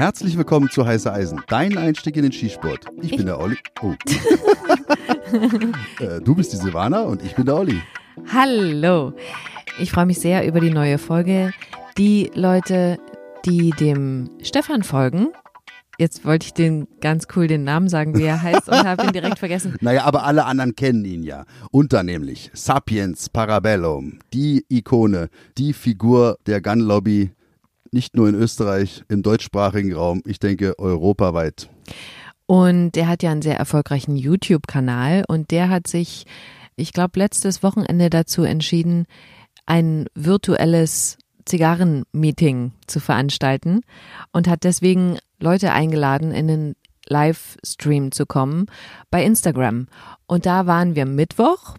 Herzlich willkommen zu Heiße Eisen, dein Einstieg in den Skisport. Ich, ich bin der Olli. Oh. äh, du bist die Silvana und ich bin der Olli. Hallo. Ich freue mich sehr über die neue Folge. Die Leute, die dem Stefan folgen, Jetzt wollte ich den ganz cool den Namen sagen, wie er heißt, und habe ihn direkt vergessen. Naja, aber alle anderen kennen ihn ja. Unter nämlich Sapiens Parabellum, die Ikone, die Figur der Gun Lobby, nicht nur in Österreich, im deutschsprachigen Raum, ich denke europaweit. Und der hat ja einen sehr erfolgreichen YouTube-Kanal und der hat sich, ich glaube, letztes Wochenende dazu entschieden, ein virtuelles Zigarren-Meeting zu veranstalten und hat deswegen Leute eingeladen, in den Livestream zu kommen bei Instagram. Und da waren wir Mittwoch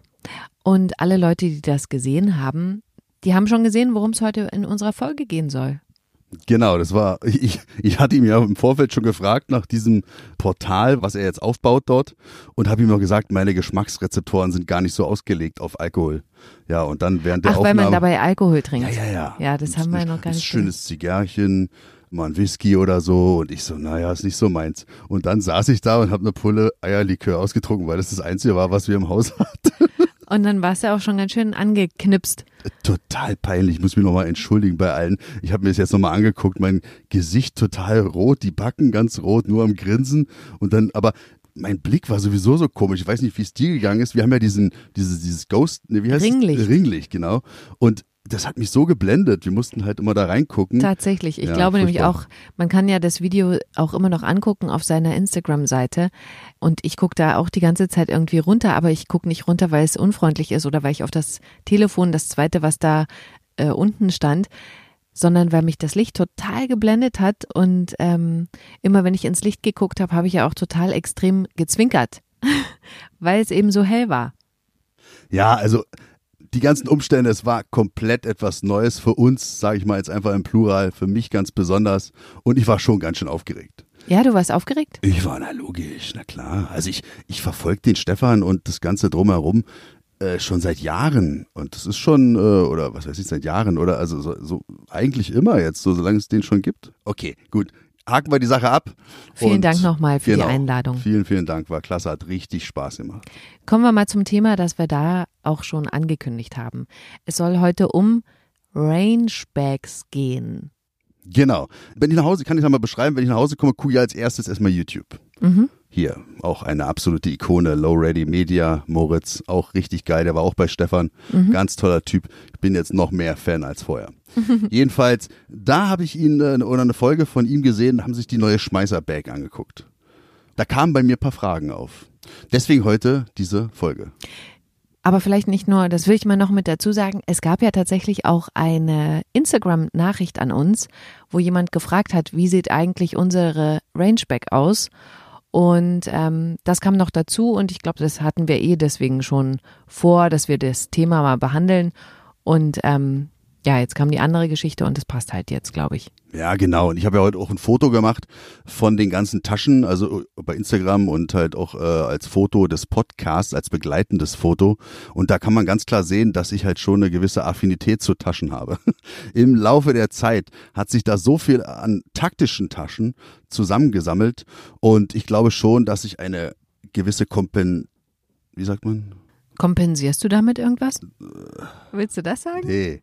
und alle Leute, die das gesehen haben, die haben schon gesehen, worum es heute in unserer Folge gehen soll. Genau, das war, ich, ich hatte ihm ja im Vorfeld schon gefragt nach diesem Portal, was er jetzt aufbaut dort und habe ihm noch gesagt, meine Geschmacksrezeptoren sind gar nicht so ausgelegt auf Alkohol. Ja, und dann während der Ach, Aufnahme. weil man dabei Alkohol trinkt. Ja, ja, ja. Ja, das haben wir noch gar nicht. Ein schönes Zigarrchen, mal ein Whisky oder so und ich so, naja, ist nicht so meins. Und dann saß ich da und habe eine Pulle Eierlikör ausgetrunken, weil das das Einzige war, was wir im Haus hatten. Und dann warst du auch schon ganz schön angeknipst. Total peinlich. Ich muss mich nochmal entschuldigen bei allen. Ich habe mir das jetzt nochmal angeguckt. Mein Gesicht total rot, die Backen ganz rot, nur am Grinsen. Und dann, aber mein Blick war sowieso so komisch. Ich weiß nicht, wie es dir gegangen ist. Wir haben ja diesen, dieses, dieses Ghost, ne, wie heißt Ringlicht. es? Ringlicht, genau. Und das hat mich so geblendet. Wir mussten halt immer da reingucken. Tatsächlich. Ich ja, glaube furchtbar. nämlich auch, man kann ja das Video auch immer noch angucken auf seiner Instagram-Seite. Und ich gucke da auch die ganze Zeit irgendwie runter, aber ich gucke nicht runter, weil es unfreundlich ist oder weil ich auf das Telefon, das zweite, was da äh, unten stand, sondern weil mich das Licht total geblendet hat. Und ähm, immer wenn ich ins Licht geguckt habe, habe ich ja auch total extrem gezwinkert, weil es eben so hell war. Ja, also die ganzen Umstände, es war komplett etwas Neues für uns, sage ich mal jetzt einfach im Plural, für mich ganz besonders. Und ich war schon ganz schön aufgeregt. Ja, du warst aufgeregt? Ich war, na logisch, na klar. Also ich, ich verfolge den Stefan und das Ganze drumherum äh, schon seit Jahren. Und das ist schon, äh, oder was weiß ich, seit Jahren, oder also so, so eigentlich immer jetzt, so solange es den schon gibt. Okay, gut haken wir die Sache ab. Vielen Dank nochmal für genau, die Einladung. Vielen, vielen Dank, war klasse, hat richtig Spaß gemacht. Kommen wir mal zum Thema, das wir da auch schon angekündigt haben. Es soll heute um Rangebags gehen. Genau. Wenn ich nach Hause, kann ich mal beschreiben, wenn ich nach Hause komme, gucke ich als erstes erstmal YouTube. Mhm. Hier, auch eine absolute Ikone, Low Ready Media, Moritz, auch richtig geil, der war auch bei Stefan, mhm. ganz toller Typ. Ich bin jetzt noch mehr Fan als vorher. Jedenfalls, da habe ich ihn äh, oder eine Folge von ihm gesehen, haben sich die neue Schmeißer-Bag angeguckt. Da kamen bei mir ein paar Fragen auf. Deswegen heute diese Folge. Aber vielleicht nicht nur, das will ich mal noch mit dazu sagen, es gab ja tatsächlich auch eine Instagram-Nachricht an uns, wo jemand gefragt hat, wie sieht eigentlich unsere Rangeback aus? Und ähm, das kam noch dazu und ich glaube, das hatten wir eh deswegen schon vor, dass wir das Thema mal behandeln. Und ähm, ja, jetzt kam die andere Geschichte und es passt halt jetzt, glaube ich. Ja, genau. Und ich habe ja heute auch ein Foto gemacht von den ganzen Taschen, also bei Instagram und halt auch äh, als Foto des Podcasts, als begleitendes Foto. Und da kann man ganz klar sehen, dass ich halt schon eine gewisse Affinität zu Taschen habe. Im Laufe der Zeit hat sich da so viel an taktischen Taschen zusammengesammelt. Und ich glaube schon, dass ich eine gewisse Kompen, wie sagt man? Kompensierst du damit irgendwas? Willst du das sagen? Nee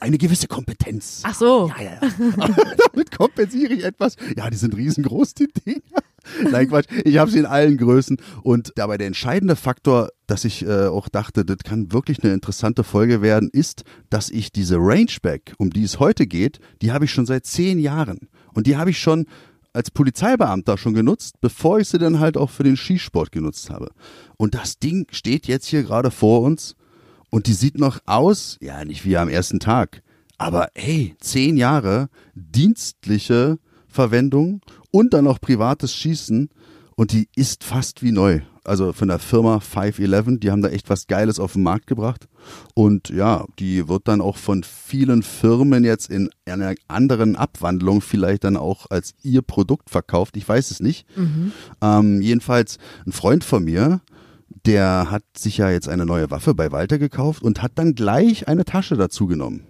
eine gewisse Kompetenz. Ach so. Ja, ja, ja. Damit kompensiere ich etwas. Ja, die sind riesengroß, die Dinger. Nein, Quatsch. Ich habe sie in allen Größen. Und dabei der entscheidende Faktor, dass ich äh, auch dachte, das kann wirklich eine interessante Folge werden, ist, dass ich diese Rangeback, um die es heute geht, die habe ich schon seit zehn Jahren. Und die habe ich schon als Polizeibeamter schon genutzt, bevor ich sie dann halt auch für den Skisport genutzt habe. Und das Ding steht jetzt hier gerade vor uns und die sieht noch aus, ja, nicht wie am ersten Tag, aber hey, zehn Jahre dienstliche Verwendung und dann noch privates Schießen und die ist fast wie neu. Also von der Firma 511, die haben da echt was Geiles auf den Markt gebracht. Und ja, die wird dann auch von vielen Firmen jetzt in einer anderen Abwandlung vielleicht dann auch als ihr Produkt verkauft. Ich weiß es nicht. Mhm. Ähm, jedenfalls ein Freund von mir, der hat sich ja jetzt eine neue Waffe bei Walter gekauft und hat dann gleich eine Tasche dazu genommen.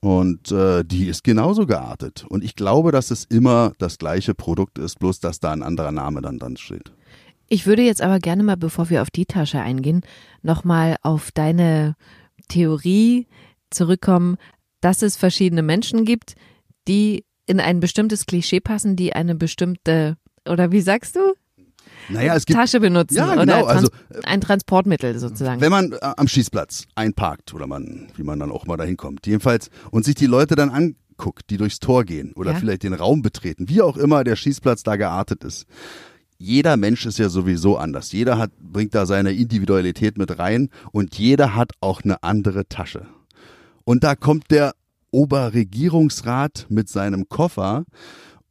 Und äh, die ist genauso geartet. Und ich glaube, dass es immer das gleiche Produkt ist, bloß dass da ein anderer Name dann dran steht. Ich würde jetzt aber gerne mal, bevor wir auf die Tasche eingehen, nochmal auf deine Theorie zurückkommen, dass es verschiedene Menschen gibt, die in ein bestimmtes Klischee passen, die eine bestimmte, oder wie sagst du? Naja, es gibt, Tasche benutzen Ja, oder genau, Trans also, ein Transportmittel sozusagen. wenn man äh, am Schießplatz einparkt oder man, wie man dann auch mal dahin kommt, jedenfalls, und sich die Leute dann anguckt, die durchs Tor gehen oder Ja. vielleicht den Raum betreten, wie auch immer der Schießplatz da geartet ist. Jeder Mensch ist ja sowieso anders. Jeder hat, bringt da seine Individualität mit rein und jeder hat auch eine andere Tasche. Und da kommt der Oberregierungsrat mit seinem Koffer.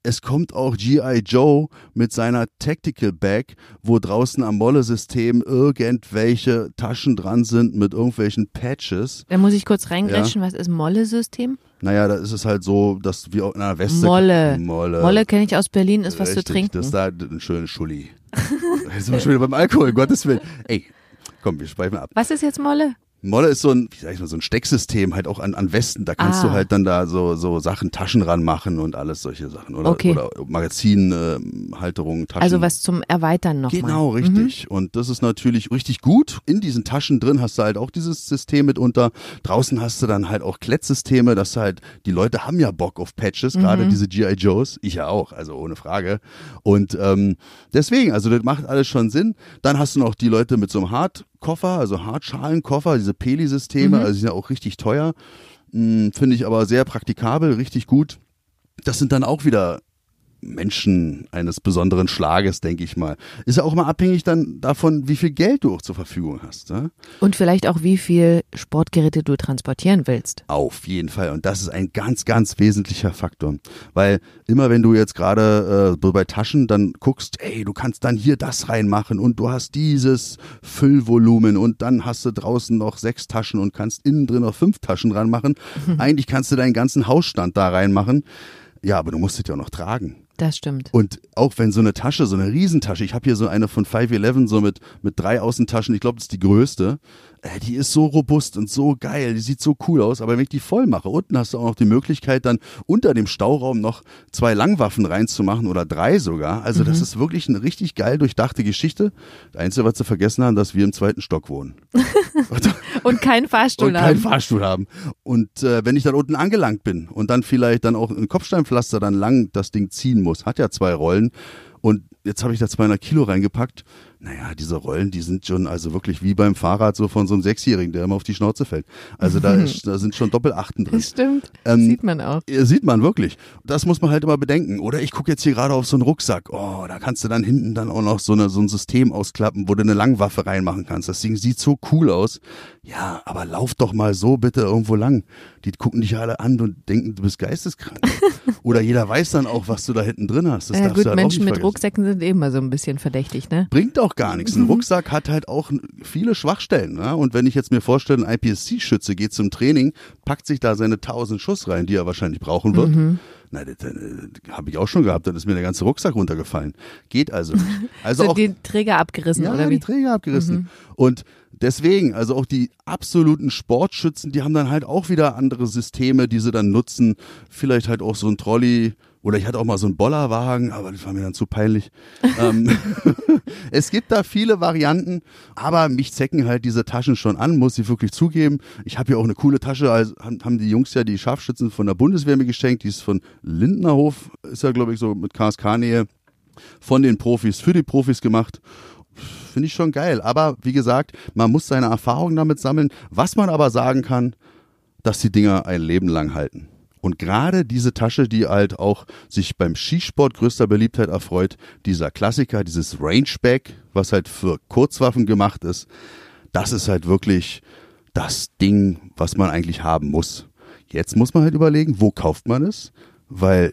Es kommt auch G.I. Joe mit seiner Tactical Bag, wo draußen am Molle-System irgendwelche Taschen dran sind mit irgendwelchen Patches. Da muss ich kurz reingrätschen, was ist Molle-System? Naja, da ist es halt so, dass wir in einer Weste. Molle. Molle. Molle kenne ich aus Berlin, ist was Richtig, zu trinken. Das ist da ein schöner Schulli. Jetzt sind wir schon wieder beim Alkohol, Gottes Willen. Ey, komm, wir schweifen ab. Was ist jetzt Molle? Molle ist so ein, wie sag ich mal, so ein Stecksystem halt auch an, an Westen. Da kannst Ah. du halt dann da so, so Sachen, Taschen ranmachen und alles solche Sachen. Oder, Okay. oder Magazinhalterungen, Taschen. Also was zum Erweitern nochmal. Genau, richtig. Und das ist natürlich richtig gut. In diesen Taschen drin hast du halt auch dieses System mitunter. Draußen hast du dann halt auch Klettsysteme, dass halt, die Leute haben ja Bock auf Patches, gerade diese G.I. Joes. Ich ja auch, also ohne Frage. Und ähm, deswegen, also das macht alles schon Sinn. Dann hast du noch die Leute mit so einem Hartkoffer, also Hartschalenkoffer, diese Peli-Systeme, also die sind ja auch richtig teuer. Hm, Finde ich aber sehr praktikabel, richtig gut. Das sind dann auch wieder Menschen eines besonderen Schlages, denke ich mal. Ist ja auch mal abhängig dann davon, wie viel Geld du auch zur Verfügung hast. Ne? Und vielleicht auch, wie viel Sportgeräte du transportieren willst. Auf jeden Fall. Und das ist ein ganz, ganz wesentlicher Faktor. Weil immer wenn du jetzt gerade äh, so bei Taschen dann guckst, ey, du kannst dann hier das reinmachen und du hast dieses Füllvolumen und dann hast du draußen noch sechs Taschen und kannst innen drin noch fünf Taschen ranmachen. Eigentlich kannst du deinen ganzen Hausstand da reinmachen. Ja, aber du musst es ja auch noch tragen. Das stimmt. Und auch wenn so eine Tasche, so eine Riesentasche, ich habe hier so eine von 511, so mit, mit drei Außentaschen, ich glaube, das ist die größte, äh, die ist so robust und so geil, die sieht so cool aus, aber wenn ich die voll mache, unten hast du auch noch die Möglichkeit, dann unter dem Stauraum noch zwei Langwaffen reinzumachen oder drei sogar. Also das ist wirklich eine richtig geil durchdachte Geschichte. Das Einzige, was sie vergessen haben, dass wir im zweiten Stock wohnen. Und kein Fahrstuhl und keinen haben. Fahrstuhl haben. Und äh, wenn ich dann unten angelangt bin und dann vielleicht dann auch ein Kopfsteinpflaster dann lang das Ding ziehen muss, hat ja zwei Rollen und jetzt habe ich da 200 Kilo reingepackt. Naja, diese Rollen, die sind schon also wirklich wie beim Fahrrad so von so einem Sechsjährigen, der immer auf die Schnauze fällt. Also da, ist, da sind schon Doppelachten drin. Das stimmt. Ähm, Sieht man auch. Sieht man wirklich. Das muss man halt immer bedenken. Oder ich gucke jetzt hier gerade auf so einen Rucksack. Oh, da kannst du dann hinten dann auch noch so, eine, so ein System ausklappen, wo du eine Langwaffe reinmachen kannst. Das Ding sieht so cool aus. Ja, aber lauf doch mal so bitte irgendwo lang. Die gucken dich alle an und denken, du bist geisteskrank. Oder jeder weiß dann auch, was du da hinten drin hast. Das Ja, gut, halt Menschen mit. Rucksäcken sind eh immer so ein bisschen verdächtig, ne? Bringt auch gar nichts. Ein Rucksack hat halt auch viele Schwachstellen. Ne? Und wenn ich jetzt mir vorstelle, ein IPSC-Schütze geht zum Training, packt sich da seine 1000 Schuss rein, die er wahrscheinlich brauchen wird. Na, das, das, das habe ich auch schon gehabt. Dann ist mir der ganze Rucksack runtergefallen. Geht also nicht. Also so auch den Träger abgerissen, ja, oder die wie? Träger abgerissen. Und deswegen, also auch die absoluten Sportschützen, die haben dann halt auch wieder andere Systeme, die sie dann nutzen. Vielleicht halt auch so ein Trolley. Oder ich hatte auch mal so einen Bollerwagen, aber das war mir dann zu peinlich. ähm, es gibt da viele Varianten, aber mich zecken halt diese Taschen schon an, muss ich wirklich zugeben. Ich habe hier auch eine coole Tasche, also haben haben die Jungs ja die Scharfschützen von der Bundeswehr mir geschenkt, die ist von Lindnerhof, ist ja glaube ich so mit KSK-Nähe von den Profis, für die Profis gemacht. Finde ich schon geil. Aber wie gesagt, man muss seine Erfahrungen damit sammeln. Was man aber sagen kann, dass die Dinger ein Leben lang halten. Und gerade diese Tasche, die halt auch sich beim Skisport größter Beliebtheit erfreut, dieser Klassiker, dieses Rangeback, was halt für Kurzwaffen gemacht ist, das ist halt wirklich das Ding, was man eigentlich haben muss. Jetzt muss man halt überlegen, wo kauft man es? Weil,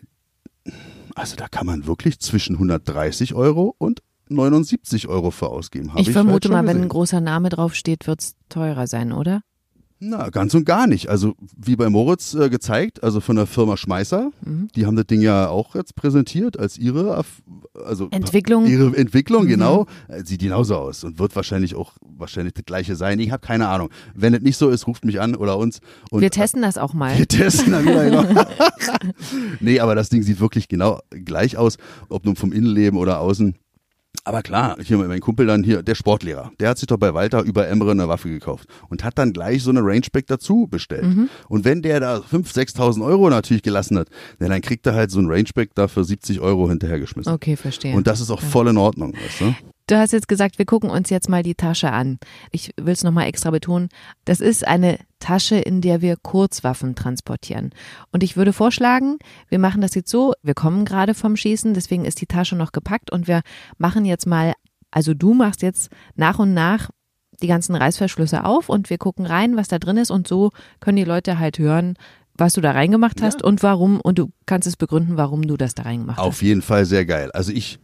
also da kann man wirklich zwischen 130 Euro und 79 Euro für ausgeben. Hab Ich halt vermute schon mal, wenn ein gesehen. großer Name draufsteht, wird's teurer sein, oder? Na, ganz und gar nicht. Also wie bei Moritz äh, gezeigt, also von der Firma Schmeißer, Mhm. die haben das Ding ja auch jetzt präsentiert als ihre also Entwicklung. ihre Entwicklung, Mhm. genau, äh, sieht genauso aus und wird wahrscheinlich auch wahrscheinlich das gleiche sein. Ich habe keine Ahnung. Wenn es nicht so ist, ruft mich an oder uns. Und Wir testen das auch mal. wir testen dann wieder. Genau. nee, aber das Ding sieht wirklich genau gleich aus, ob nun vom Innenleben oder außen. Aber klar, hier mein Kumpel dann hier, der Sportlehrer, der hat sich doch bei Walter über Emre eine Waffe gekauft und hat dann gleich so eine Rangeback dazu bestellt. Mhm. Und wenn der da 5.000, 6.000 Euro natürlich gelassen hat, dann kriegt er halt so ein Rangeback da für 70 Euro hinterhergeschmissen. Okay, verstehe. Und das ist auch voll in Ordnung, weißt du? Du hast jetzt gesagt, wir gucken uns jetzt mal die Tasche an. Ich will es nochmal extra betonen. Das ist eine Tasche, in der wir Kurzwaffen transportieren. Und ich würde vorschlagen, wir machen das jetzt so, wir kommen gerade vom Schießen, deswegen ist die Tasche noch gepackt und wir machen jetzt mal, also du machst jetzt nach und nach die ganzen Reißverschlüsse auf und wir gucken rein, was da drin ist und so können die Leute halt hören, was du da reingemacht hast und warum und du kannst es begründen, warum du das da reingemacht hast. Auf jeden Fall sehr geil. Also ich,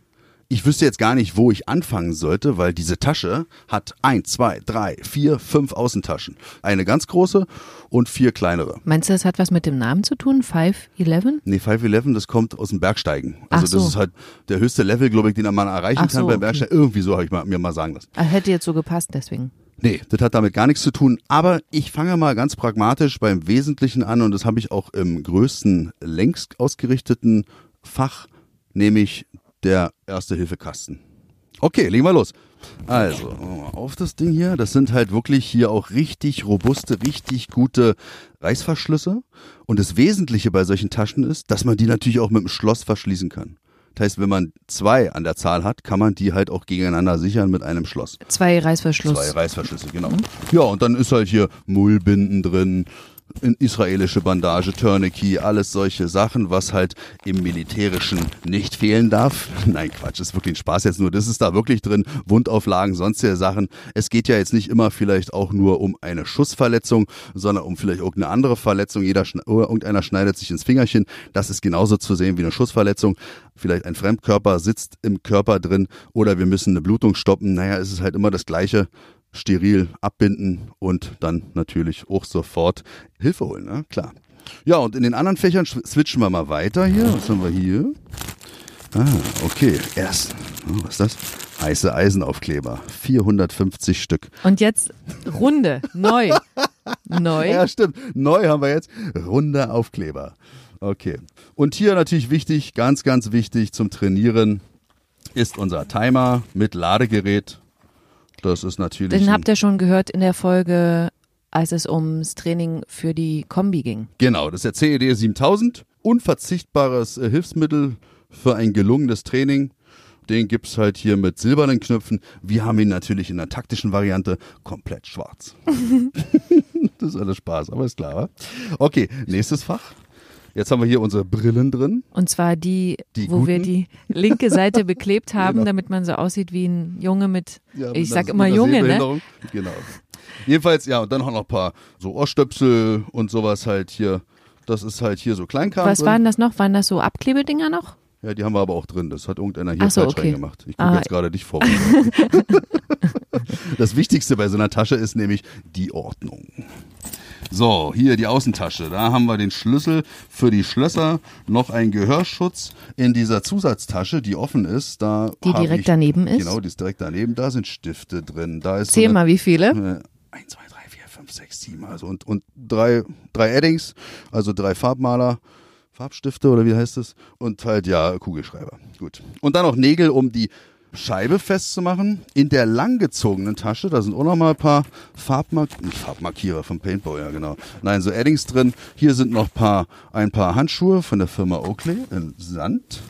ich wüsste jetzt gar nicht, wo ich anfangen sollte, weil diese Tasche hat ein, zwei, drei, vier, fünf Außentaschen. Eine ganz große und vier kleinere. Meinst du, das hat was mit dem Namen zu tun? 511? Nee, 511, das kommt aus dem Bergsteigen. Also Ach so. das ist halt der höchste Level, glaube ich, den man erreichen Ach kann so, beim okay. Bergsteigen. Irgendwie so habe ich mal, mir mal sagen lassen. Ah, hätte jetzt so gepasst, deswegen. Nee, das hat damit gar nichts zu tun. Aber ich fange mal ganz pragmatisch beim Wesentlichen an und das habe ich auch im größten längst ausgerichteten Fach, nämlich der Erste-Hilfe-Kasten. Okay, legen wir los. Also, auf das Ding hier. Das sind halt wirklich hier auch richtig robuste, richtig gute Reißverschlüsse. Und das Wesentliche bei solchen Taschen ist, dass man die natürlich auch mit dem Schloss verschließen kann. Das heißt, wenn man zwei an der Zahl hat, kann man die halt auch gegeneinander sichern mit einem Schloss. Zwei Reißverschluss. Zwei Reißverschlüsse, genau. Ja, und dann ist halt hier Mullbinden drin, in israelische Bandage, Tourniquet, alles solche Sachen, was halt im Militärischen nicht fehlen darf. Nein, Quatsch, ist wirklich ein Spaß jetzt nur. Das ist da wirklich drin. Wundauflagen, sonstige Sachen. Es geht ja jetzt nicht immer vielleicht auch nur um eine Schussverletzung, sondern um vielleicht irgendeine andere Verletzung. Jeder, oder irgendeiner schneidet sich ins Fingerchen. Das ist genauso zu sehen wie eine Schussverletzung. Vielleicht ein Fremdkörper sitzt im Körper drin oder wir müssen eine Blutung stoppen. Naja, es ist halt immer das Gleiche steril abbinden und dann natürlich auch sofort Hilfe holen, ne? klar. Ja, und in den anderen Fächern switchen wir mal weiter hier. Was haben wir hier? Ah, okay. Erst, oh, was ist das? Heiße Eisenaufkleber. 450 Stück. Und jetzt Runde, neu. Neu. Ja, stimmt. Neu haben wir jetzt. Runde Aufkleber. Okay. Und hier natürlich wichtig, ganz, ganz wichtig zum Trainieren ist unser Timer mit Ladegerät. Das ist natürlich. Den habt ihr schon gehört in der Folge, als es ums Training für die Kombi ging. Genau, das ist der CED 7000. Unverzichtbares äh, Hilfsmittel für ein gelungenes Training. Den gibt's halt hier mit silbernen Knöpfen. Wir haben ihn natürlich in der taktischen Variante komplett schwarz. das ist alles Spaß, aber ist klar, wa? Okay, nächstes Fach. Jetzt haben wir hier unsere Brillen drin. Und zwar die, Die wo wir guten? die linke Seite beklebt haben, Genau. damit man so aussieht wie ein Junge mit, Ja, mit ich einer- sag immer Junge, ne? Genau. Jedenfalls, ja, und dann auch noch ein paar so Ohrstöpsel und sowas halt hier. Das ist halt hier so Kleinkram Was drin. waren das noch? Waren das so Abklebedinger noch? Ja, die haben wir aber auch drin. Das hat irgendeiner hier Ach so, falsch okay. reingemacht. Ich gucke Ah. jetzt gerade dich vor. das Wichtigste bei so einer Tasche ist nämlich die Ordnung. So, hier die Außentasche. Da haben wir den Schlüssel für die Schlösser, noch ein Gehörschutz in dieser Zusatztasche, die offen ist. Da Die direkt ich, daneben ist? Genau, die ist direkt daneben. Da sind Stifte drin. Da ist Zähl so eine, mal, wie viele? äh, 1, 2, 3, 4, 5, 6, 7. Also und, und drei, drei Eddings, also drei Farbmaler, Farbstifte oder wie heißt es? Und halt, ja, Kugelschreiber. Gut. Und dann noch Nägel, um die Scheibe festzumachen. In der langgezogenen Tasche, da sind auch noch mal ein paar Farbmark Farbmarkierer vom Paintball, ja genau. Nein, so Eddings drin. Hier sind noch paar, ein paar Handschuhe von der Firma Oakley in Sand.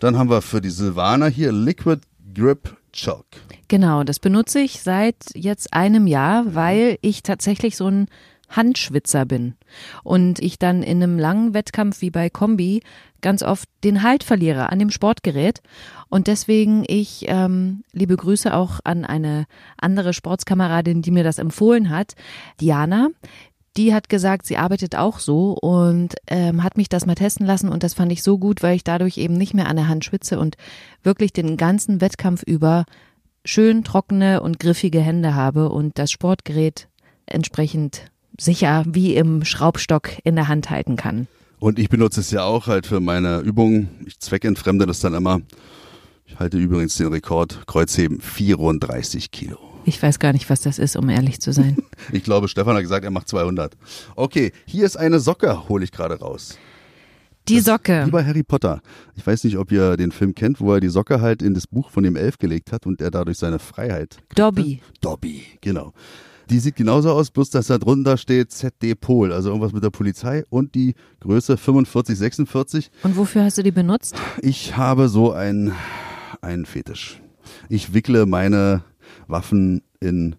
Dann haben wir für die Silvaner hier Liquid Grip Chalk. Genau, das benutze ich seit jetzt einem Jahr, weil ich tatsächlich so ein Handschwitzer bin und ich dann in einem langen Wettkampf wie bei Kombi ganz oft den Halt verliere an dem Sportgerät und deswegen ich ähm, liebe Grüße auch an eine andere Sportskameradin, die mir das empfohlen hat, Diana. Die hat gesagt, sie arbeitet auch so und ähm, hat mich das mal testen lassen und das fand ich so gut, weil ich dadurch eben nicht mehr an der Hand schwitze und wirklich den ganzen Wettkampf über schön trockene und griffige Hände habe und das Sportgerät entsprechend sicher wie im Schraubstock in der Hand halten kann. Und ich benutze es ja auch halt für meine Übungen. Ich zweckentfremde das dann immer. Ich halte übrigens den Rekord Kreuzheben 34 Kilo. Ich weiß gar nicht, was das ist, um ehrlich zu sein. Ich glaube, Stefan hat gesagt, er macht 200. Okay, hier ist eine Socke, hole ich gerade raus. Die Socke. Wie bei Harry Potter. Ich weiß nicht, ob ihr den Film kennt, wo er die Socke halt in das Buch von dem Elf gelegt hat und er dadurch seine Freiheit. kriegte. Dobby. Dobby, genau. Die sieht genauso aus, bloß dass da drunter steht ZD Pol, also irgendwas mit der Polizei und die Größe 4546. Und wofür hast du die benutzt? Ich habe so ein, einen Fetisch. Ich wickle meine Waffen in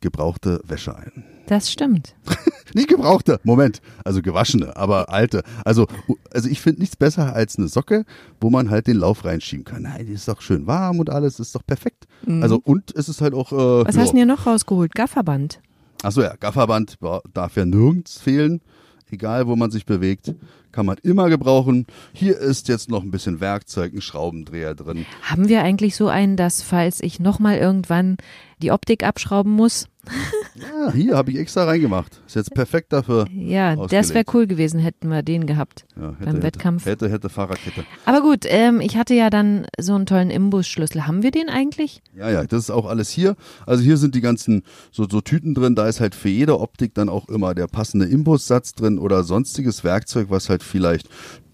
gebrauchte Wäsche ein. Das stimmt. Nicht gebrauchte, Moment, also gewaschene, aber alte. Also, also ich finde nichts besser als eine Socke, wo man halt den Lauf reinschieben kann. Nein, die ist doch schön warm und alles, ist doch perfekt. Also und es ist halt auch. Äh, Mhm. Was ja. hast du denn hier noch rausgeholt? Gafferband. Achso, ja, Gafferband ba- darf ja nirgends fehlen. Egal, wo man sich bewegt, kann man immer gebrauchen. Hier ist jetzt noch ein bisschen Werkzeug, ein Schraubendreher drin. Haben wir eigentlich so einen, dass falls ich nochmal irgendwann die Optik abschrauben muss? Ja, hier habe ich extra reingemacht. Ist jetzt perfekt dafür. Ja, das Ausgelegt. wäre cool gewesen, hätten wir den gehabt. Ja, hätte, Beim hätte, Wettkampf. Hätte, hätte Fahrradkette. Aber gut, ähm, ich hatte ja dann so einen tollen Imbusschlüssel. Haben wir den eigentlich? Ja, ja, das ist auch alles hier. Also hier sind die ganzen so, so Tüten drin. Da ist halt für jede Optik dann auch immer der passende Imbussatz drin oder sonstiges Werkzeug, was halt vielleicht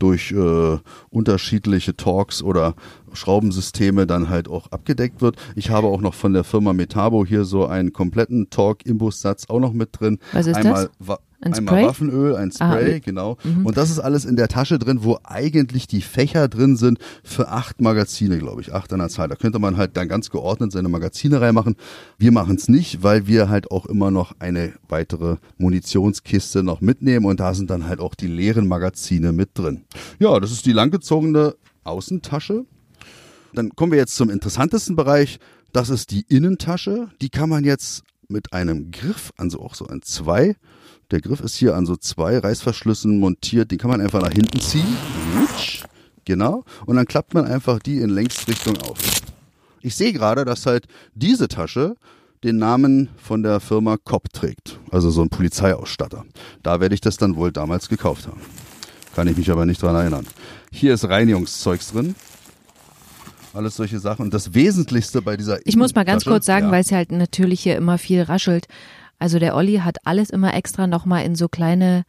durch äh, unterschiedliche Torx oder Schraubensysteme dann halt auch abgedeckt wird. Ich habe auch noch von der Firma Metabo hier so einen kompletten Torx-Imbussatz auch noch mit drin. Was ist einmal, das? Ein einmal Spray? Waffenöl, ein Ah, Spray, Öl. genau. Und das ist alles in der Tasche drin, wo eigentlich die Fächer drin sind für acht Magazine, glaube ich, acht an der Zahl. Da könnte man halt dann ganz geordnet seine Magazine reinmachen. Wir machen es nicht, weil wir halt auch immer noch eine weitere Munitionskiste noch mitnehmen und da sind dann halt auch die leeren Magazine mit drin. Ja, das ist die langgezogene Außentasche. Dann kommen wir jetzt zum interessantesten Bereich. Das ist die Innentasche. Die kann man jetzt mit einem Griff, also auch so ein zwei. Der Griff ist hier an so zwei Reißverschlüssen montiert. Den kann man einfach nach hinten ziehen. Genau. Und dann klappt man einfach die in Längsrichtung auf. Ich sehe gerade, dass halt diese Tasche den Namen von der Firma Kopp trägt. Also so ein Polizeiausstatter. Da werde ich das dann wohl damals gekauft haben. Kann ich mich aber nicht dran erinnern. Hier ist Reinigungszeugs drin. Alles solche Sachen. Und das Wesentlichste bei dieser Ich muss mal ganz kurz sagen, ja. weil es halt natürlich hier immer viel raschelt. Also der Olli hat alles immer extra nochmal in so kleine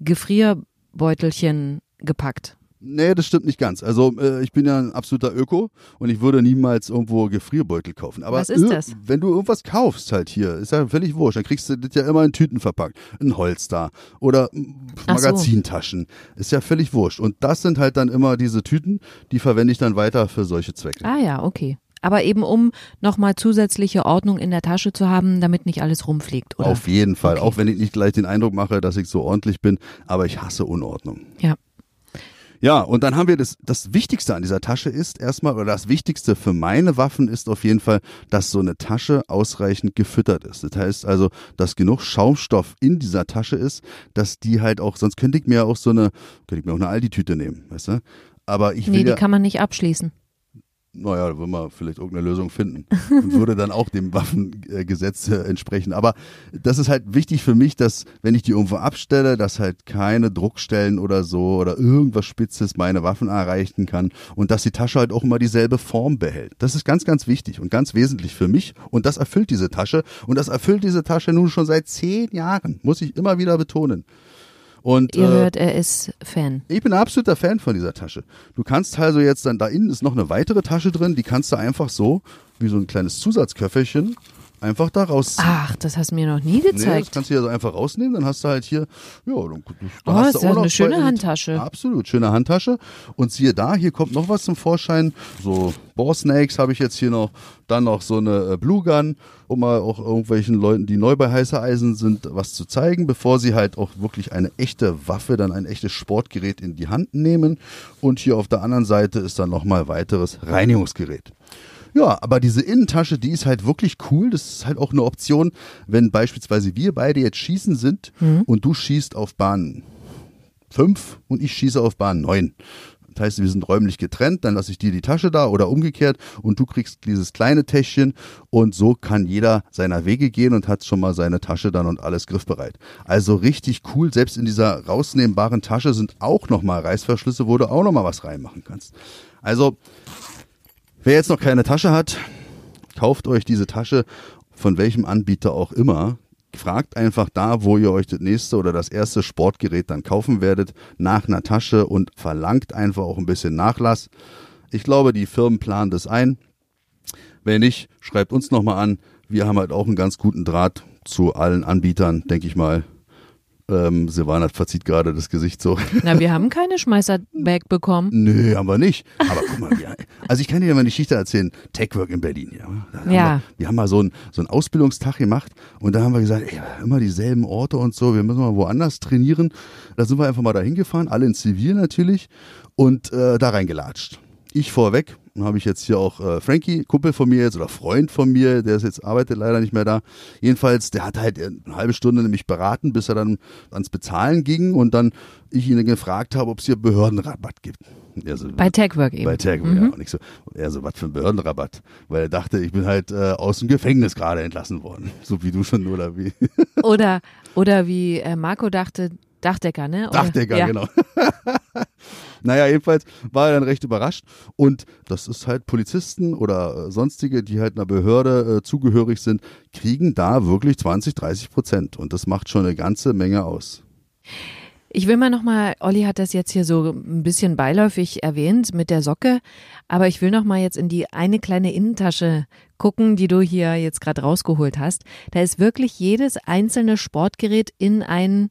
Gefrierbeutelchen gepackt. Nee, das stimmt nicht ganz. Also äh, ich bin ja ein absoluter Öko und ich würde niemals irgendwo Gefrierbeutel kaufen. Aber Was ist das? wenn du irgendwas kaufst halt hier, ist ja völlig wurscht. Dann kriegst du das ja immer in Tüten verpackt. Ein Holster oder Ach so. Magazintaschen. Ist ja völlig wurscht. Und das sind halt dann immer diese Tüten, die verwende ich dann weiter für solche Zwecke. Ah ja, okay. Aber eben um nochmal zusätzliche Ordnung in der Tasche zu haben, damit nicht alles rumfliegt, oder? Auf jeden Fall. Okay. Auch wenn ich nicht gleich den Eindruck mache, dass ich so ordentlich bin. Aber ich hasse Unordnung. Ja. Ja, und dann haben wir das, das Wichtigste an dieser Tasche ist erstmal, oder das Wichtigste für meine Waffen ist auf jeden Fall, dass so eine Tasche ausreichend gefüttert ist. Das heißt also, dass genug Schaumstoff in dieser Tasche ist, dass die halt auch, sonst könnte ich mir auch so eine, könnte ich mir auch eine Aldi-Tüte nehmen, weißt du? Aber ich Nee, will die ja, kann man nicht abschließen. Naja, da würden wir vielleicht irgendeine Lösung finden und würde dann auch dem Waffengesetz äh, entsprechen. Aber das ist halt wichtig für mich, dass wenn ich die irgendwo abstelle, dass halt keine Druckstellen oder so oder irgendwas Spitzes meine Waffen erreichen kann und dass die Tasche halt auch immer dieselbe Form behält. Das ist ganz, ganz wichtig und ganz wesentlich für mich und das erfüllt diese Tasche und das erfüllt diese Tasche nun schon seit zehn Jahren, muss ich immer wieder betonen. Und, Ihr äh, hört, er ist Fan. ich bin ein absoluter Fan von dieser Tasche. Du kannst also jetzt dann, da innen ist noch eine weitere Tasche drin, die kannst du einfach so, wie so ein kleines Zusatzköfferchen, einfach da rausziehen. Ach, das hast du mir noch nie Nee, das gezeigt. kannst du ja so einfach rausnehmen, dann hast du halt hier, ja, dann, da Oh, hast ist du ja auch noch eine schöne Handtasche. Absolut, schöne Handtasche. Und siehe da, hier kommt noch was zum Vorschein. So Boar Snakes habe ich jetzt hier noch, dann noch so eine äh, Blue Gun, um mal auch irgendwelchen Leuten, die neu bei heißer Eisen sind, was zu zeigen, bevor sie halt auch wirklich eine echte Waffe, dann ein echtes Sportgerät in die Hand nehmen. Und hier auf der anderen Seite ist dann nochmal weiteres Reinigungsgerät. Ja, aber diese Innentasche, die ist halt wirklich cool. Das ist halt auch eine Option, wenn beispielsweise wir beide jetzt schießen sind und du schießt auf Bahn 5 und ich schieße auf Bahn 9. Das heißt, wir sind räumlich getrennt, dann lasse ich dir die Tasche da oder umgekehrt und du kriegst dieses kleine Täschchen und so kann jeder seiner Wege gehen und hat schon mal seine Tasche dann und alles griffbereit. Also richtig cool, selbst in dieser rausnehmbaren Tasche sind auch nochmal Reißverschlüsse, wo du auch nochmal was reinmachen kannst. Also Wer jetzt noch keine Tasche hat, kauft euch diese Tasche von welchem Anbieter auch immer. Fragt einfach da, wo ihr euch das nächste oder das erste Sportgerät dann kaufen werdet, nach einer Tasche und verlangt einfach auch ein bisschen Nachlass. Ich glaube, die Firmen planen das ein. Wenn nicht, schreibt uns nochmal an. Wir haben halt auch einen ganz guten Draht zu allen Anbietern, denke ich mal. Ähm, Silvana verzieht gerade das Gesicht so. Na, wir haben keine Schmeißerbag bekommen. Nö, haben wir nicht. Aber guck mal, wir, also ich kann dir mal eine Geschichte erzählen. Techwork in Berlin, ja. Da haben Ja. Wir, wir haben mal so einen, so einen Ausbildungstag gemacht und da haben wir gesagt, ey, immer dieselben Orte und so, wir müssen mal woanders trainieren. Da sind wir einfach mal dahin gefahren, alle in Zivil natürlich und äh, da reingelatscht. Ich vorweg, dann habe ich jetzt hier auch äh, Frankie, Kumpel von mir jetzt oder Freund von mir, der ist jetzt arbeitet leider nicht mehr da. Jedenfalls, der hat halt eine halbe Stunde nämlich beraten, bis er dann ans Bezahlen ging und dann ich ihn gefragt habe, ob es hier Behördenrabatt gibt. So, Bei Techwork eben. bei Tag, ja. Und ich so, er so, was für ein Behördenrabatt? Weil er dachte, ich bin halt äh, aus dem Gefängnis gerade entlassen worden. So wie du schon, oder wie? Oder, oder wie äh, Marco dachte, Dachdecker, ne? Oder, Dachdecker, ja. genau. naja, jedenfalls war er dann recht überrascht. Und das ist halt Polizisten oder äh, sonstige, die halt einer Behörde äh, zugehörig sind, kriegen da wirklich 20, 30 Prozent. Und das macht schon eine ganze Menge aus. Ich will mal nochmal, Olli hat das jetzt hier so ein bisschen beiläufig erwähnt mit der Socke, aber ich will nochmal jetzt in die eine kleine Innentasche gucken, die du hier jetzt gerade rausgeholt hast. Da ist wirklich jedes einzelne Sportgerät in ein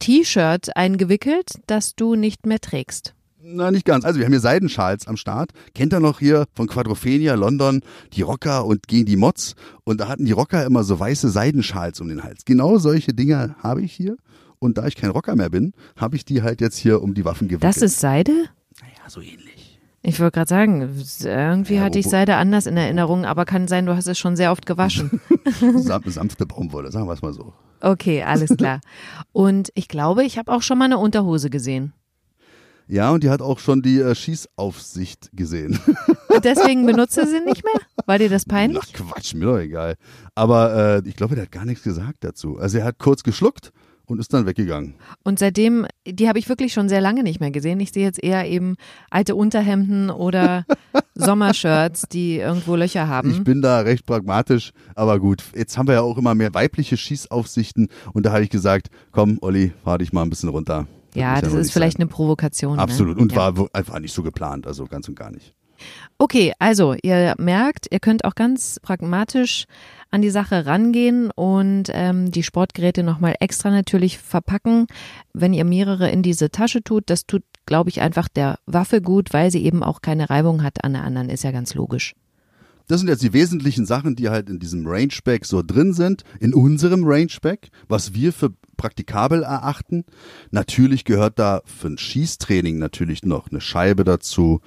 T-Shirt eingewickelt, das du nicht mehr trägst. Na, nicht ganz. Also wir haben hier Seidenschals am Start. Kennt ihr noch hier von Quadrophenia, London, die Rocker und gegen die Mods? Und da hatten die Rocker immer so weiße Seidenschals um den Hals. Genau solche Dinger habe ich hier. Und da ich kein Rocker mehr bin, habe ich die halt jetzt hier um die Waffen gewickelt. Das ist Seide? Naja, so ähnlich. Ich wollte gerade sagen, irgendwie Ja, hatte ich Seide anders in Erinnerung, aber kann sein, du hast es schon sehr oft gewaschen. Sam sanfte Baumwolle, sagen wir es mal so. Okay, alles klar. Und ich glaube, ich habe auch schon mal eine Unterhose gesehen. Ja, und die hat auch schon die äh, Schießaufsicht gesehen. Und deswegen benutze sie nicht mehr? War dir das peinlich? Ach Quatsch, mir doch egal. Aber äh, ich glaube, der hat gar nichts gesagt dazu. Also er hat kurz geschluckt und ist dann weggegangen. Und seitdem, die habe ich wirklich schon sehr lange nicht mehr gesehen. Ich sehe jetzt eher eben alte Unterhemden oder Sommershirts, die irgendwo Löcher Ich haben. bin da recht pragmatisch, aber gut, jetzt haben wir ja auch immer mehr weibliche Schießaufsichten und da habe ich gesagt, komm, Olli, fahr dich mal ein bisschen runter. Ja, muss das wohl ist vielleicht sein. eine Provokation. Absolut. Ne? Und ja. war einfach nicht so geplant, also ganz und gar nicht. Okay, also ihr merkt, ihr könnt auch ganz pragmatisch an die Sache rangehen und ähm, die Sportgeräte nochmal extra natürlich verpacken. Wenn ihr mehrere in diese Tasche tut, das tut, glaube ich, einfach der Waffe gut, weil sie eben auch keine Reibung hat an der anderen, ist ja ganz logisch. Das sind jetzt die wesentlichen Sachen, die halt in diesem Rangeback so drin sind, in unserem Rangeback, was wir für praktikabel erachten. Natürlich gehört da für ein Schießtraining natürlich noch eine Scheibe dazu,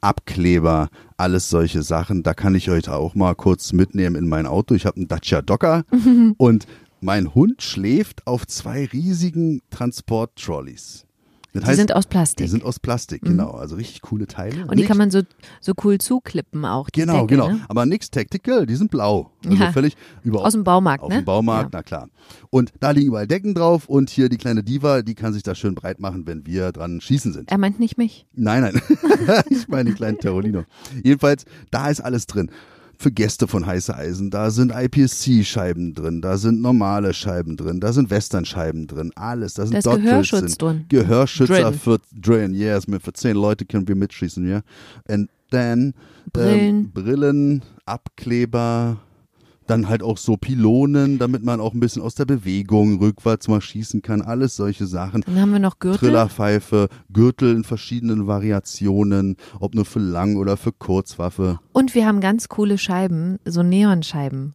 Abkleber, alles solche Sachen. Da kann ich euch auch mal kurz mitnehmen in mein Auto. Ich habe einen Dacia Docker und mein Hund schläft auf zwei riesigen Transport-Trolleys. Das Die sind aus Plastik. die sind aus Plastik, genau. Also richtig coole Teile. und die Nix- kann man so, so cool zuklippen auch. Genau, Decke, genau. Ne? Aber nix Tactical, die sind blau. Also Ja. völlig überhaupt. Aus dem Baumarkt, Auf ne? dem Baumarkt, na klar. Und da liegen überall Decken drauf und hier die kleine Diva, die kann sich da schön breit machen, wenn wir dran schießen sind. Er meint nicht mich. Nein, nein. ich meine die kleinen Terrolino. Jedenfalls, da ist alles drin. Für Gäste von Heiße Eisen, da sind IPSC-Scheiben drin, da sind normale Scheiben drin, da sind Western-Scheiben drin, alles. Da sind Da ist Dot Drills Gehörschutz drin. Gehörschützer Drin. für Drillen, yes, mit für zehn Leute können wir mitschießen, ja. And then Brillen. Ähm, Brillen, Abkleber, dann halt auch so Pylonen, damit man auch ein bisschen aus der Bewegung rückwärts mal schießen kann, alles solche Sachen. Dann haben wir noch Gürtel. Trillerpfeife, Gürtel in verschiedenen Variationen, ob nur für Lang- oder für Kurzwaffe. Und wir haben ganz coole Scheiben, so Neonscheiben.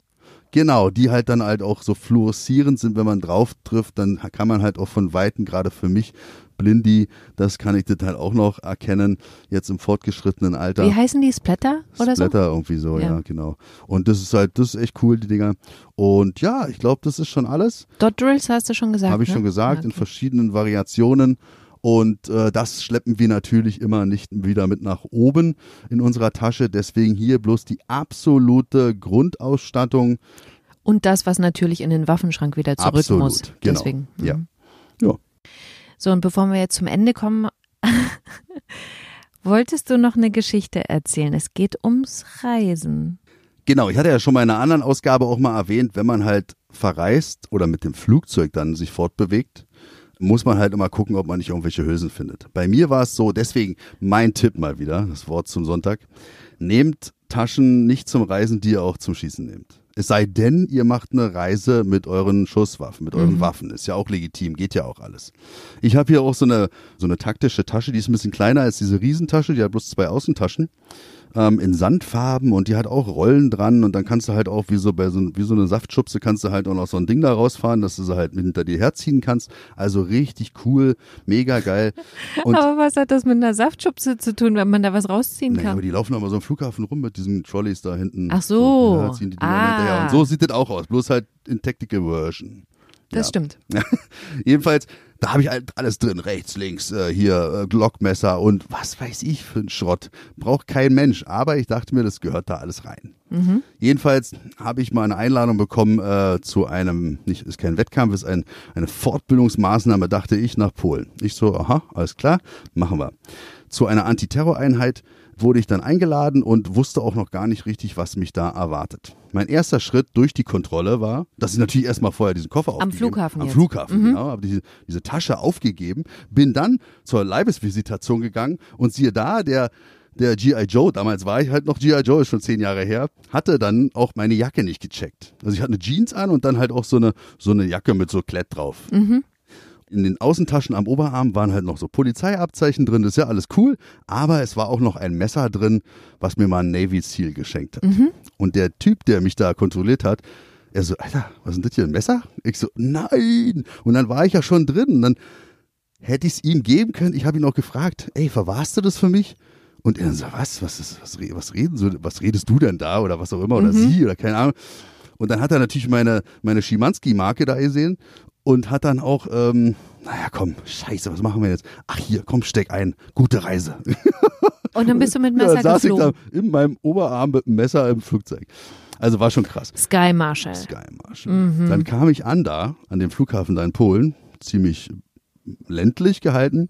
Genau, die halt dann halt auch so fluoreszierend sind, wenn man drauf trifft, dann kann man halt auch von Weitem, gerade für mich, Blindi, das kann ich halt auch noch erkennen, jetzt im fortgeschrittenen Alter. Wie heißen die? Splatter oder so? Splatter irgendwie so, ja. Ja. genau. Und das ist halt, das ist echt cool, die Dinger. Und ja, ich glaube, das ist schon alles. Dot Drills hast du schon gesagt. Habe ich ne? schon gesagt, Ah, in okay. verschiedenen Variationen. Und äh, das schleppen wir natürlich immer nicht wieder mit nach oben in unserer Tasche. Deswegen hier bloß die absolute Grundausstattung. Und das, was natürlich in den Waffenschrank wieder zurück Absolut, muss. genau. Deswegen. Ja. mhm. Ja. So, und bevor wir jetzt zum Ende kommen, wolltest du noch eine Geschichte erzählen? Es geht ums Reisen. Genau, ich hatte ja schon mal in einer anderen Ausgabe auch mal erwähnt, wenn man halt verreist oder mit dem Flugzeug dann sich fortbewegt, muss man halt immer gucken, ob man nicht irgendwelche Hülsen findet. Bei mir war es so, deswegen mein Tipp mal wieder, das Wort zum Sonntag, nehmt Taschen nicht zum Reisen, die ihr auch zum Schießen nehmt. Es sei denn, ihr macht eine Reise mit euren Schusswaffen, mit euren mhm. Waffen. Ist ja auch legitim, geht ja auch alles. Ich habe hier auch so eine, so eine taktische Tasche, die ist ein bisschen kleiner als diese Riesentasche, die hat bloß zwei Außentaschen ähm, in Sandfarben und die hat auch Rollen dran und dann kannst du halt auch wie so bei so, wie so eine Saftschubse kannst du halt auch noch so ein Ding da rausfahren, dass du sie halt hinter dir herziehen kannst. Also richtig cool, mega geil. Und aber was hat das mit einer Saftschubse zu tun, wenn man da was rausziehen naja, kann? Aber die laufen aber so am Flughafen rum mit diesen Trolleys da hinten. Ach so. Ja, ziehen die ah. Und so sieht das auch aus, bloß halt in Tactical Version. Das ja. stimmt. Jedenfalls da habe ich halt alles drin, rechts, links, äh, hier äh, Glockmesser und was weiß ich für ein Schrott. Braucht kein Mensch. Aber ich dachte mir, das gehört da alles rein. Mhm. Jedenfalls habe ich mal eine Einladung bekommen äh, zu einem, nicht ist kein Wettkampf, ist ein, eine Fortbildungsmaßnahme, dachte ich, nach Polen. Ich so, aha, alles klar, machen wir. Zu einer Antiterroreinheit wurde ich dann eingeladen und wusste auch noch gar nicht richtig, was mich da erwartet. Mein erster Schritt durch die Kontrolle war, dass ich natürlich erstmal vorher diesen Koffer Am Flughafen Am jetzt. Flughafen, mhm. genau. Habe diese, diese Tasche aufgegeben, bin dann zur Leibesvisitation gegangen und siehe da, der der G.I. Joe, damals war ich halt noch G.I. Joe, ist schon zehn Jahre her, hatte dann auch meine Jacke nicht gecheckt. Also ich hatte eine Jeans an und dann halt auch so eine, so eine Jacke mit so Klett drauf. Mhm. In den Außentaschen am Oberarm waren halt noch so Polizeiabzeichen drin, das ist ja alles cool, aber es war auch noch ein Messer drin, was mir mal ein Navy Seal geschenkt hat. Mhm. Und der Typ, der mich da kontrolliert hat, er so, Alter, was ist denn das hier, ein Messer? Ich so, nein! Und dann war ich ja schon drin und dann hätte ich es ihm geben können. Ich habe ihn auch gefragt, ey, verwahrst du das für mich? Und er so, was, was, ist, was, was, reden, was redest du denn da oder was auch immer, oder mhm. sie oder keine Ahnung. Und dann hat er natürlich meine, meine Schimanski-Marke da gesehen und hat dann auch, ähm, naja, komm, scheiße, was machen wir jetzt? Ach hier, komm, steck ein, gute Reise. Und dann bist du mit Messer ja, saß geflogen. ich da in meinem Oberarm mit dem Messer im Flugzeug. Also war schon krass. Sky Marshall. Sky Marshall. Mhm. Dann kam ich an da, an dem Flughafen da in Polen, ziemlich ländlich gehalten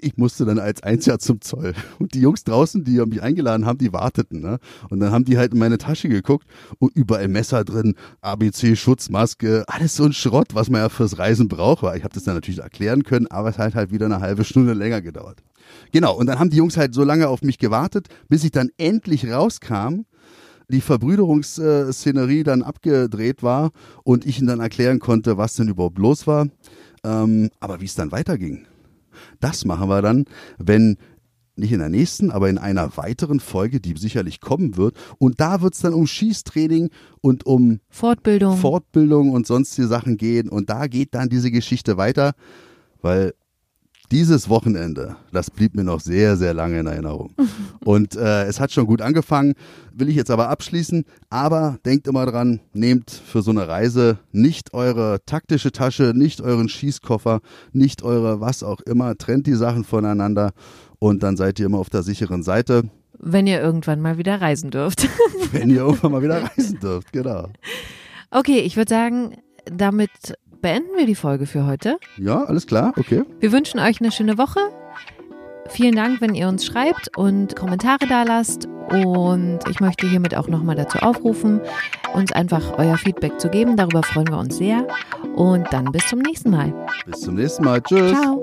ich musste dann als Einziger zum Zoll. Und die Jungs draußen, die mich eingeladen haben, die warteten. Ne? Und dann haben die halt in meine Tasche geguckt und überall Messer drin, ABC, Schutzmaske, alles so ein Schrott, was man ja fürs Reisen braucht. Ich habe das dann natürlich erklären können, aber es hat halt wieder eine halbe Stunde länger gedauert. Genau, und dann haben die Jungs halt so lange auf mich gewartet, bis ich dann endlich rauskam die Verbrüderungsszenerie dann abgedreht war und ich ihnen dann erklären konnte, was denn überhaupt los war. Ähm, aber wie es dann weiterging, das machen wir dann, wenn nicht in der nächsten, aber in einer weiteren Folge, die sicherlich kommen wird. Und da wird es dann um Schießtraining und um Fortbildung. Fortbildung und sonstige Sachen gehen. Und da geht dann diese Geschichte weiter, weil dieses Wochenende, das blieb mir noch sehr, sehr lange in Erinnerung. Und äh, es hat schon gut angefangen, will ich jetzt aber abschließen. Aber denkt immer dran, nehmt für so eine Reise nicht eure taktische Tasche, nicht euren Schießkoffer, nicht eure was auch immer. Trennt die Sachen voneinander und dann seid ihr immer auf der sicheren Seite. Wenn ihr irgendwann mal wieder reisen dürft. Wenn ihr irgendwann mal wieder reisen dürft, genau. Okay, ich würde sagen, damit beenden wir die Folge für heute. Ja, alles klar, okay. Wir wünschen euch eine schöne Woche. Vielen Dank, wenn ihr uns schreibt und Kommentare da lasst. Und ich möchte hiermit auch nochmal dazu aufrufen, uns einfach euer Feedback zu geben. Darüber freuen wir uns sehr. Und dann bis zum nächsten Mal. Bis zum nächsten Mal. Tschüss. Ciao.